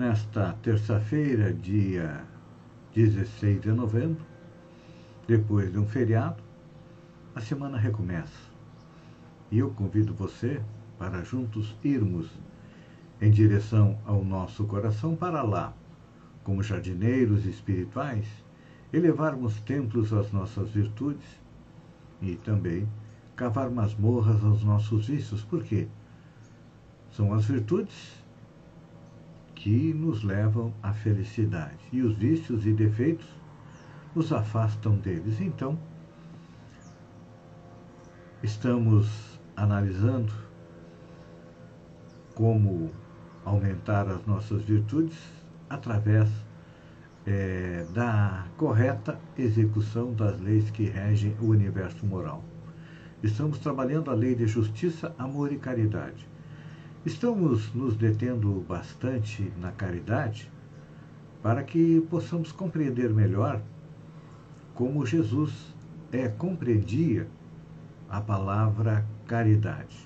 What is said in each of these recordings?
Nesta terça-feira, dia 16 de novembro, depois de um feriado, a semana recomeça. E eu convido você para juntos irmos em direção ao nosso coração para lá, como jardineiros espirituais, elevarmos templos às nossas virtudes e também cavar masmorras aos nossos vícios. Por quê? São as virtudes que nos levam à felicidade. E os vícios e defeitos nos afastam deles. Então, estamos analisando como aumentar as nossas virtudes através é, da correta execução das leis que regem o universo moral. Estamos trabalhando a lei de justiça, amor e caridade. Estamos nos detendo bastante na caridade para que possamos compreender melhor como Jesus é, compreendia a palavra caridade.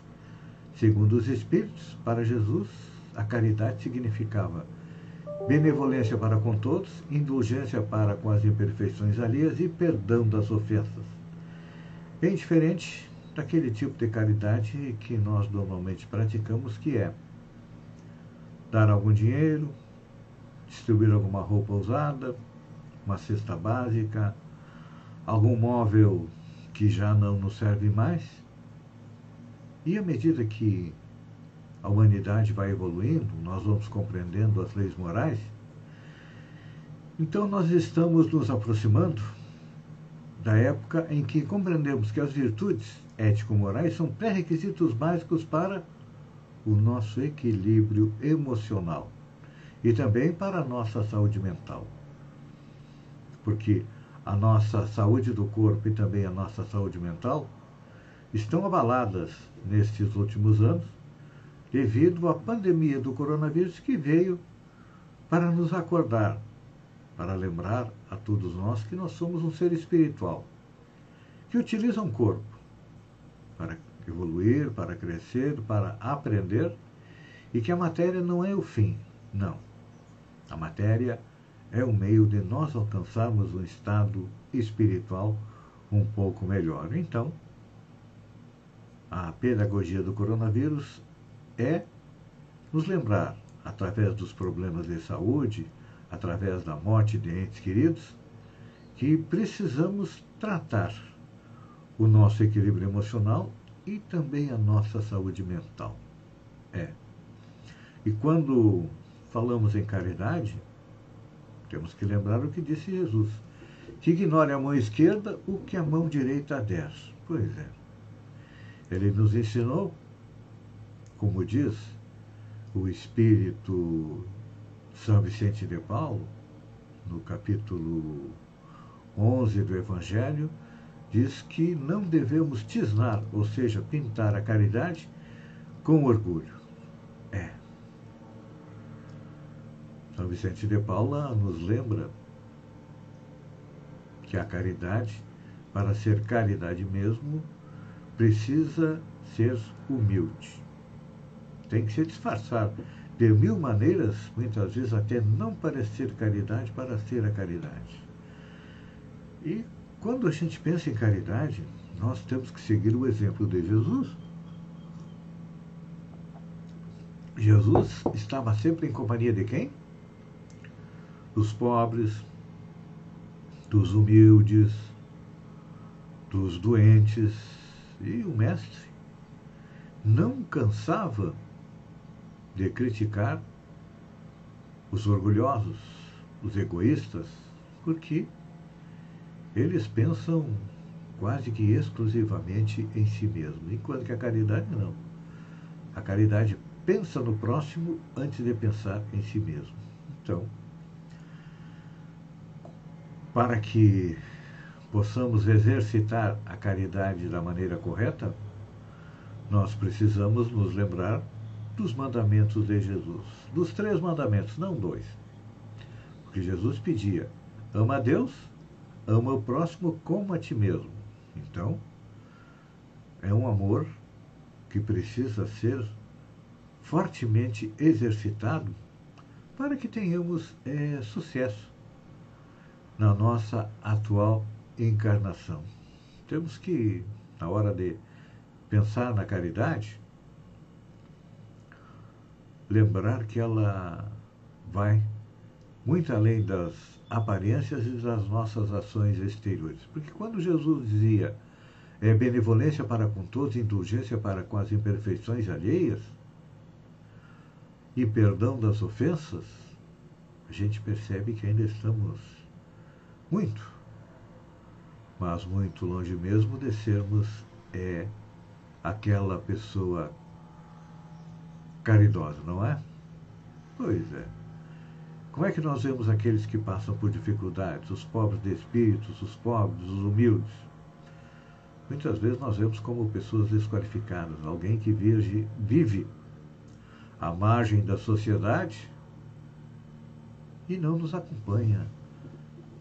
Segundo os Espíritos, para Jesus, a caridade significava benevolência para com todos, indulgência para com as imperfeições alheias e perdão das ofensas. Bem diferente daquele tipo de caridade que nós normalmente praticamos, que é dar algum dinheiro, distribuir alguma roupa usada, uma cesta básica, algum móvel que já não nos serve mais. E à medida que a humanidade vai evoluindo, nós vamos compreendendo as leis morais, então nós estamos nos aproximando da época em que compreendemos que as virtudes ético-morais são pré-requisitos básicos para o nosso equilíbrio emocional e também para a nossa saúde mental. Porque a nossa saúde do corpo e também a nossa saúde mental estão abaladas nestes últimos anos devido à pandemia do coronavírus que veio para nos acordar, para lembrar a todos nós que nós somos um ser espiritual, que utiliza um corpo para evoluir, para crescer, para aprender, e que a matéria não é o fim, não. A matéria é o meio de nós alcançarmos um estado espiritual um pouco melhor. Então, a pedagogia do coronavírus é nos lembrar, através dos problemas de saúde, através da morte de entes queridos, que precisamos tratar o nosso equilíbrio emocional e também a nossa saúde mental. É. E quando falamos em caridade, temos que lembrar o que disse Jesus: que ignore a mão esquerda o que a mão direita der. Pois é. Ele nos ensinou como diz o Espírito São Vicente de Paulo, no capítulo 11 do Evangelho, diz que não devemos tisnar, ou seja, pintar a caridade com orgulho. É. São Vicente de Paula nos lembra que a caridade, para ser caridade mesmo, precisa ser humilde tem que ser disfarçado de mil maneiras, muitas vezes até não parecer caridade para ser a caridade. E quando a gente pensa em caridade, nós temos que seguir o exemplo de Jesus. Jesus estava sempre em companhia de quem? Dos pobres, dos humildes, dos doentes. E o Mestre não cansava de criticar os orgulhosos, os egoístas, porque eles pensam quase que exclusivamente em si mesmos, enquanto que a caridade não. A caridade pensa no próximo antes de pensar em si mesmo. Então, para que possamos exercitar a caridade da maneira correta, nós precisamos nos lembrar dos mandamentos de Jesus. Dos três mandamentos, não dois. Porque Jesus pedia: ama a Deus, ama o próximo como a ti mesmo. Então, é um amor que precisa ser fortemente exercitado para que tenhamos é, sucesso na nossa atual encarnação. Temos que, na hora de pensar na caridade, lembrar que ela vai muito além das aparências e das nossas ações exteriores. Porque quando Jesus dizia é, benevolência para com todos, indulgência para com as imperfeições alheias e perdão das ofensas, a gente percebe que ainda estamos muito, mas muito longe mesmo de sermos é, aquela pessoa caridosa, não é? Pois é. Como é que nós vemos aqueles que passam por dificuldades, os pobres de espíritos, os pobres, os humildes? Muitas vezes nós vemos como pessoas desqualificadas, alguém que vive, vive à margem da sociedade e não nos acompanha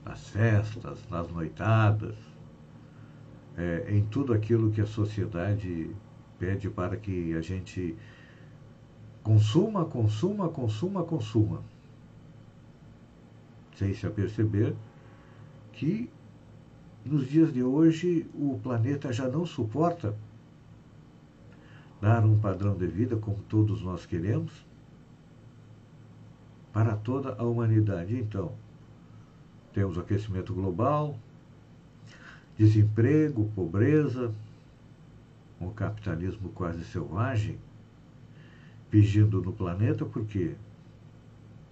nas festas, nas noitadas, é, em tudo aquilo que a sociedade pede para que a gente consuma, consuma, consuma, consuma. Sem se aperceber que nos dias de hoje o planeta já não suporta dar um padrão de vida como todos nós queremos para toda a humanidade. Então, temos aquecimento global, desemprego, pobreza, um capitalismo quase selvagem vigindo no planeta, por quê?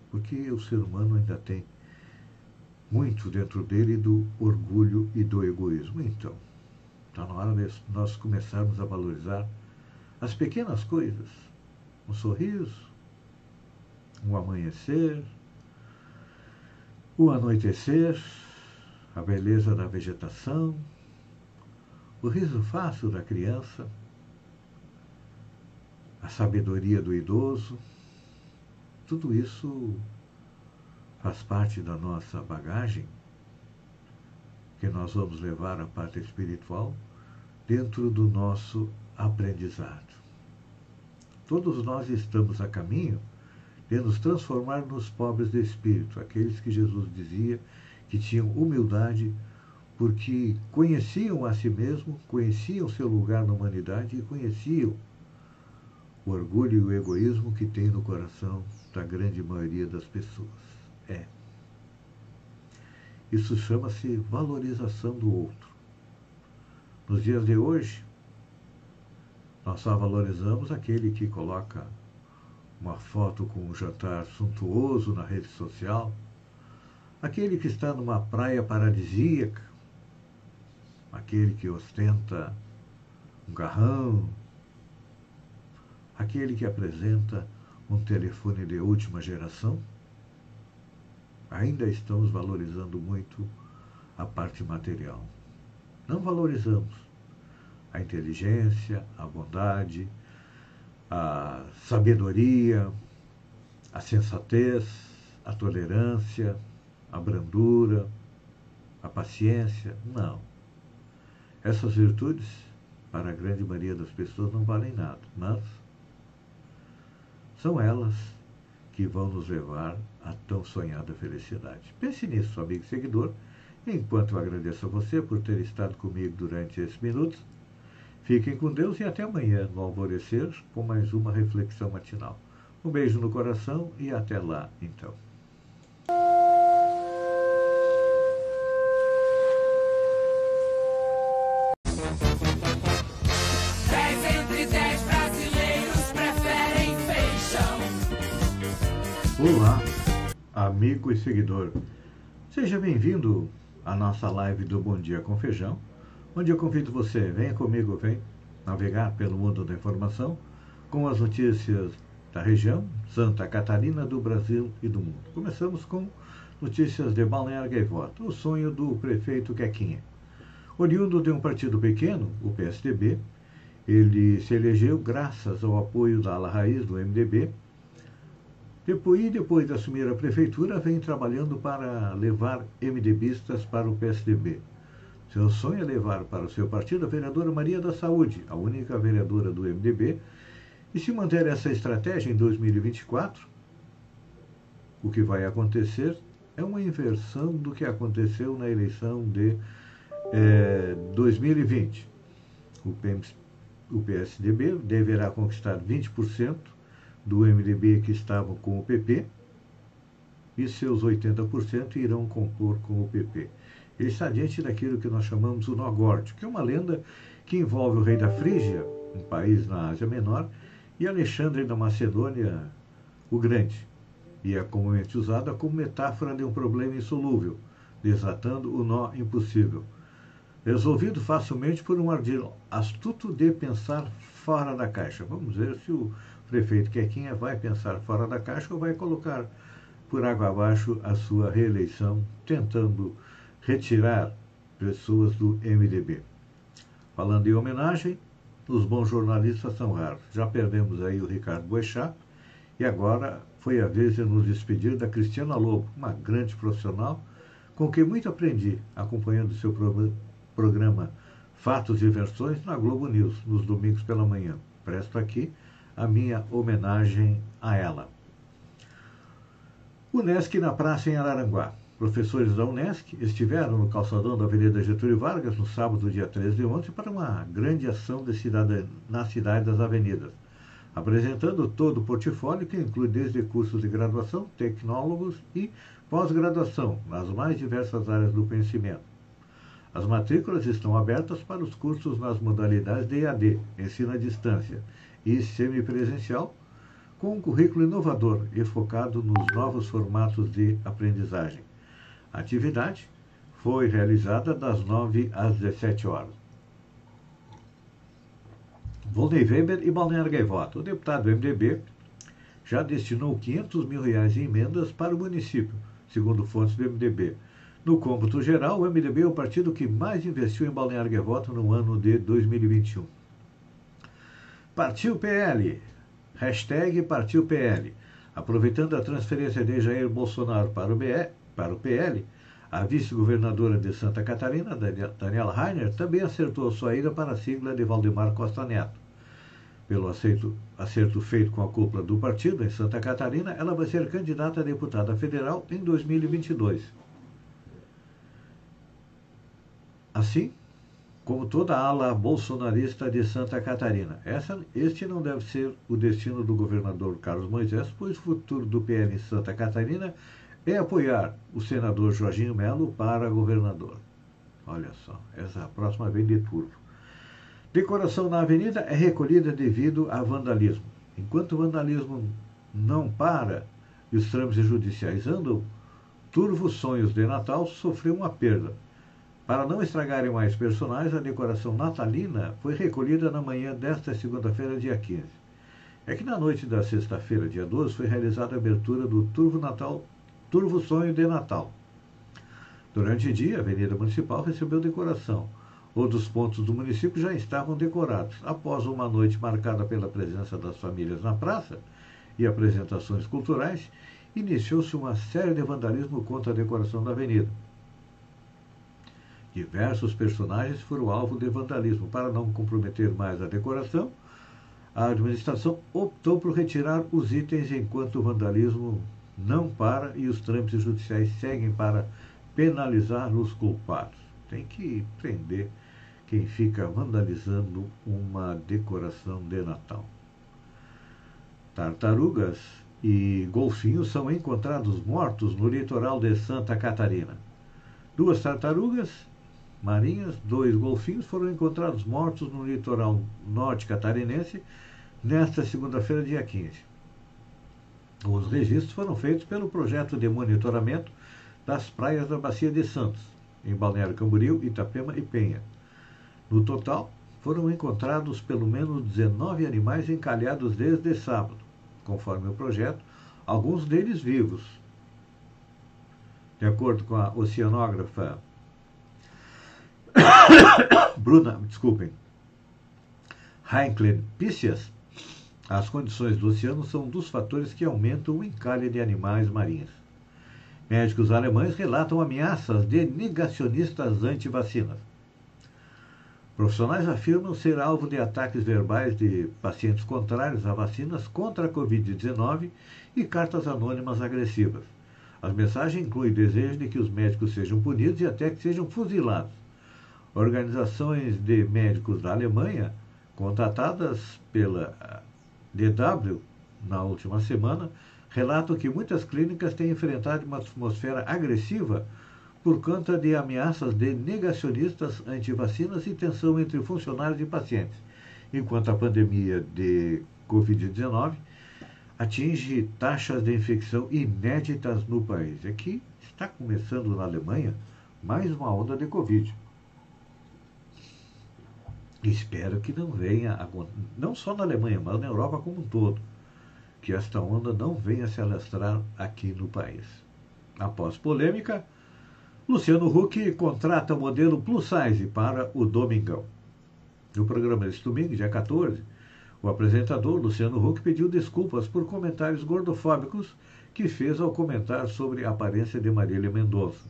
Porque o ser humano ainda tem muito dentro dele do orgulho e do egoísmo. Então, está na hora de nós começarmos a valorizar as pequenas coisas. Um sorriso, um amanhecer, o anoitecer, a beleza da vegetação, o riso fácil da criança, a sabedoria do idoso, tudo isso faz parte da nossa bagagem que nós vamos levar à parte espiritual dentro do nosso aprendizado. Todos nós estamos a caminho de nos transformar nos pobres de espírito, aqueles que Jesus dizia que tinham humildade porque conheciam a si mesmo, conheciam seu lugar na humanidade e conheciam o orgulho e o egoísmo que tem no coração da grande maioria das pessoas. É. Isso chama-se valorização do outro. Nos dias de hoje, nós só valorizamos aquele que coloca uma foto com um jantar suntuoso na rede social Aquele que está numa praia paradisíaca, aquele que ostenta um garrão, aquele que apresenta um telefone de última geração, ainda estamos valorizando muito a parte material. Não valorizamos a inteligência, a bondade, a sabedoria, a sensatez, a tolerância, a brandura, a paciência. Não. Essas virtudes, para a grande maioria das pessoas, não valem nada, mas são elas que vão nos levar à tão sonhada felicidade. Pense nisso, amigo e seguidor. Enquanto eu agradeço a você por ter estado comigo durante esses minutos, fiquem com Deus e até amanhã, no alvorecer, com mais uma reflexão matinal. Um beijo no coração e até lá, então. Amigo e seguidor. Seja bem-vindo à nossa live do Bom Dia com Feijão, onde eu convido você, venha comigo, vem navegar pelo mundo da informação com as notícias da região, Santa Catarina, do Brasil e do mundo. Começamos com notícias de Balneário Gaivota, o sonho do prefeito Quequinha. Oriundo de um partido pequeno, o PSDB, ele se elegeu graças ao apoio da ala raiz do MDB. Depois, depois de assumir a prefeitura, vem trabalhando para levar MDBistas para o PSDB. Seu sonho é levar para o seu partido a vereadora Maria da Saúde, a única vereadora do MDB, e se manter essa estratégia em 2024, o que vai acontecer é uma inversão do que aconteceu na eleição de é, 2020. O, PMS, o PSDB deverá conquistar 20% do MDB que estavam com o PP e seus 80% irão compor com o PP. Ele está diante daquilo que nós chamamos o Nogórdio, que é uma lenda que envolve o rei da Frígia, um país na Ásia Menor, e Alexandre da Macedônia o Grande, e é comumente usada como metáfora de um problema insolúvel, desatando o nó impossível. Resolvido facilmente por um ardil astuto de pensar fora da caixa. Vamos ver se o prefeito Quequinha vai pensar fora da caixa ou vai colocar por água abaixo a sua reeleição, tentando retirar pessoas do MDB. Falando em homenagem, os bons jornalistas são raros. Já perdemos aí o Ricardo Boechat e agora foi a vez de nos despedir da Cristiana Lobo, uma grande profissional com quem muito aprendi acompanhando seu programa Fatos e Versões na Globo News, nos domingos pela manhã. Presto aqui a minha homenagem a ela. Unesc na praça em Araranguá. Professores da Unesc estiveram no calçadão da Avenida Getúlio Vargas no sábado, dia 13 de ontem, para uma grande ação de cidade, na cidade das avenidas, apresentando todo o portfólio que inclui desde cursos de graduação, tecnólogos e pós-graduação nas mais diversas áreas do conhecimento. As matrículas estão abertas para os cursos nas modalidades de EAD, ensino à distância, e semipresencial, com um currículo inovador e focado nos novos formatos de aprendizagem. A atividade foi realizada das 9 às 17 horas. Volney Weber e Balneário Gaivota. O deputado do MDB já destinou 500 mil reais em emendas para o município, segundo fontes do MDB. No cômputo geral, o MDB é o partido que mais investiu em Balneário Gaivota no ano de 2021. Partiu PL. Hashtag Partiu PL. Aproveitando a transferência de Jair Bolsonaro para o BE, para o PL, a vice-governadora de Santa Catarina, Daniela Rainer, também acertou sua ida para a sigla de Valdemar Costa Neto. Pelo acerto, acerto feito com a cúpula do partido em Santa Catarina, ela vai ser candidata a deputada federal em 2022. Assim, como toda a ala bolsonarista de Santa Catarina. Essa, este não deve ser o destino do governador Carlos Moisés, pois o futuro do PL em Santa Catarina é apoiar o senador Jorginho Melo para governador. Olha só, essa próxima vem de turvo. Decoração na avenida é recolhida devido a vandalismo. Enquanto o vandalismo não para e os trâmites judiciais andam, Turvo Sonhos de Natal sofreu uma perda. Para não estragarem mais personagens, a decoração natalina foi recolhida na manhã desta segunda-feira, dia 15. É que na noite da sexta-feira, dia 12, foi realizada a abertura do Turvo Natal Turvo Sonho de Natal. Durante o dia, a Avenida Municipal recebeu decoração. Outros pontos do município já estavam decorados. Após uma noite marcada pela presença das famílias na praça e apresentações culturais, iniciou-se uma série de vandalismo contra a decoração da avenida. Diversos personagens foram alvo de vandalismo. Para não comprometer mais a decoração, a administração optou por retirar os itens enquanto o vandalismo não para e os trâmites judiciais seguem para penalizar os culpados. Tem que prender quem fica vandalizando uma decoração de Natal. Tartarugas e golfinhos são encontrados mortos no litoral de Santa Catarina. Duas tartarugas marinhas, dois golfinhos foram encontrados mortos no litoral norte catarinense nesta segunda-feira, dia 15. Os registros foram feitos pelo projeto de monitoramento das praias da Bacia de Santos, em Balneário Camboriú, Itapema e Penha. No total, foram encontrados pelo menos 19 animais encalhados desde sábado. conforme o projeto, alguns deles vivos. De acordo com a oceanógrafa Bruna, desculpem, Heinkel Piscias, as condições do oceano são um dos fatores que aumentam o encalhe de animais marinhos. Médicos alemães relatam ameaças de negacionistas anti-vacinas. Profissionais afirmam ser alvo de ataques verbais de pacientes contrários a vacinas contra a Covid-19 e cartas anônimas agressivas. As mensagens incluem desejo de que os médicos sejam punidos e até que sejam fuzilados. Organizações de médicos da Alemanha, contatadas pela DW na última semana, relatam que muitas clínicas têm enfrentado uma atmosfera agressiva por conta de ameaças de negacionistas anti-vacinas e tensão entre funcionários e pacientes, enquanto a pandemia de Covid-19 atinge taxas de infecção inéditas no país. Aqui está começando na Alemanha mais uma onda de Covid. Espero que não venha, não só na Alemanha, mas na Europa como um todo, que esta onda não venha se alastrar aqui no país. Após polêmica, Luciano Huck contrata modelo plus size para o Domingão. No programa deste domingo, dia 14, o apresentador Luciano Huck pediu desculpas por comentários gordofóbicos que fez ao comentar sobre a aparência de Marília Mendonça.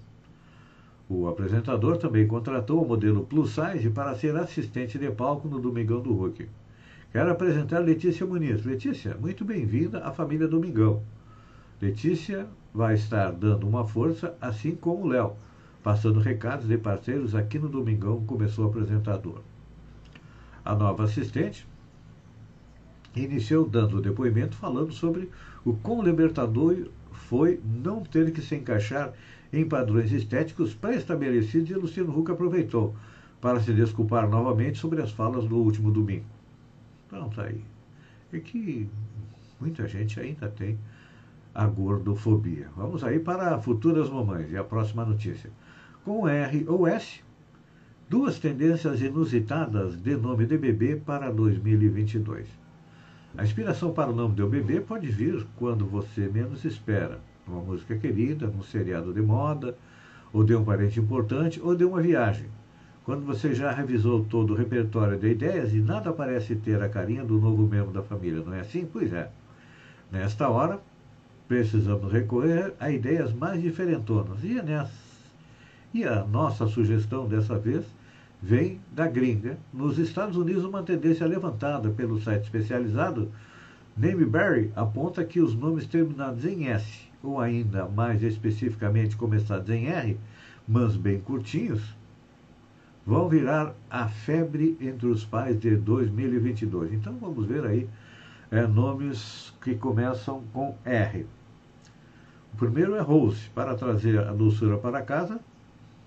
O apresentador também contratou o modelo plus size para ser assistente de palco no Domingão do Hulk. Quero apresentar Letícia Muniz. Letícia, muito bem-vinda à família Domingão. Letícia vai estar dando uma força, assim como o Léo, passando recados de parceiros aqui no Domingão, começou o apresentador. A nova assistente iniciou dando o depoimento falando sobre o quão libertador foi não ter que se encaixar em padrões estéticos pré-estabelecidos e Luciano Huck aproveitou para se desculpar novamente sobre as falas do último domingo. Então tá aí. É que muita gente ainda tem a gordofobia. Vamos aí para futuras mamães e a próxima notícia. Com R ou S, duas tendências inusitadas de nome de bebê para 2022. A inspiração para o nome do bebê pode vir quando você menos espera uma música querida, um seriado de moda, ou de um parente importante, ou de uma viagem. Quando você já revisou todo o repertório de ideias e nada parece ter a carinha do novo membro da família, não é assim? Pois é. Nesta hora, precisamos recorrer a ideias mais diferentonas. E, é nessa, e a nossa sugestão dessa vez vem da gringa. Nos Estados Unidos, uma tendência levantada pelo site especializado Nameberry aponta que os nomes terminados em S ou ainda mais especificamente começados em R, mas bem curtinhos, vão virar a febre entre os pais de 2022. Então vamos ver aí é, nomes que começam com R. O primeiro é Rose, para trazer a doçura para casa.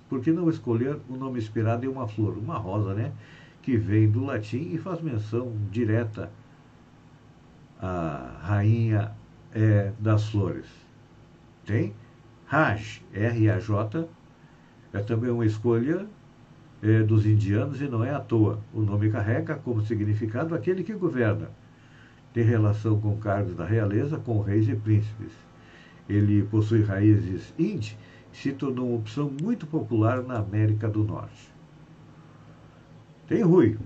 Por que não escolher um nome inspirado em uma flor, uma rosa, né? Que vem do latim e faz menção direta à rainha é, das flores. Tem Raj, R-A-J, é também uma escolha é, dos indianos e não é à toa. O nome carrega como significado aquele que governa. Tem relação com cargos da realeza, com reis e príncipes. Ele possui raízes índias e se tornou uma opção muito popular na América do Norte. Tem Rui.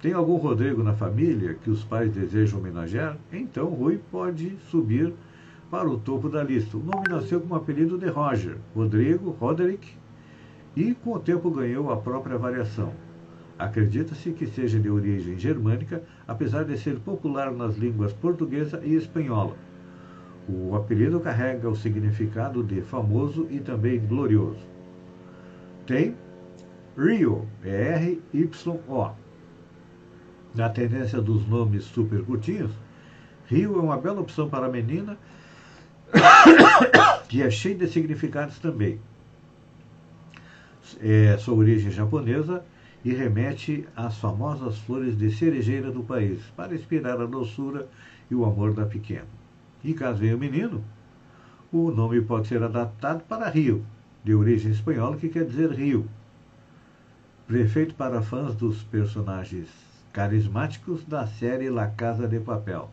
Tem algum Rodrigo na família que os pais desejam homenagear? Então Rui pode subir para o topo da lista. O nome nasceu com o apelido de Roger, Rodrigo, Roderick, e com o tempo ganhou a própria variação. Acredita-se que seja de origem germânica, apesar de ser popular nas línguas portuguesa e espanhola. O apelido carrega o significado de famoso e também glorioso. Tem Rio, R-Y-O. Na tendência dos nomes super curtinhos, Rio é uma bela opção para menina que é cheio de significados também. É, sua origem japonesa e remete às famosas flores de cerejeira do país, para inspirar a doçura e o amor da pequena. E caso venha o menino, o nome pode ser adaptado para Rio, de origem espanhola, que quer dizer rio. Prefeito para fãs dos personagens carismáticos da série La Casa de Papel.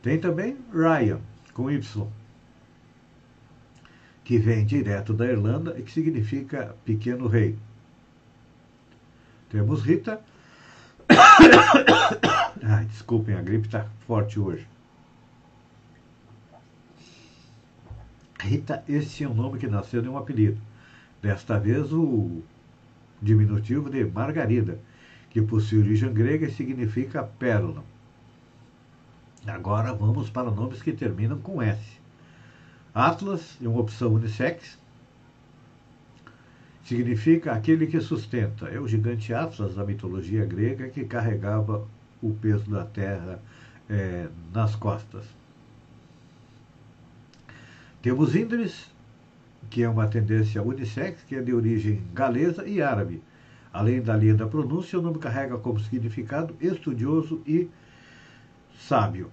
Tem também Ryan, com Y, que vem direto da Irlanda e que significa pequeno rei. Temos Rita. Ai, desculpem, a gripe está forte hoje. Rita, esse é um nome que nasceu de um apelido. Desta vez o diminutivo de Margarida, que possui origem grega e significa pérola. Agora vamos para nomes que terminam com S. Atlas é uma opção unissex. Significa aquele que sustenta. É o gigante Atlas da mitologia grega que carregava o peso da terra é, nas costas. Temos Indres, que é uma tendência unissex, que é de origem galesa e árabe. Além da linda pronúncia, o nome carrega como significado estudioso e sábio.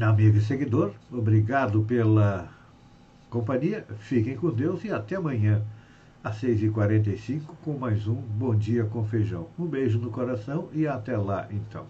Amigo e seguidor, obrigado pela companhia. Fiquem com Deus e até amanhã, às 6h45, com mais um Bom Dia com Feijão. Um beijo no coração e até lá, então.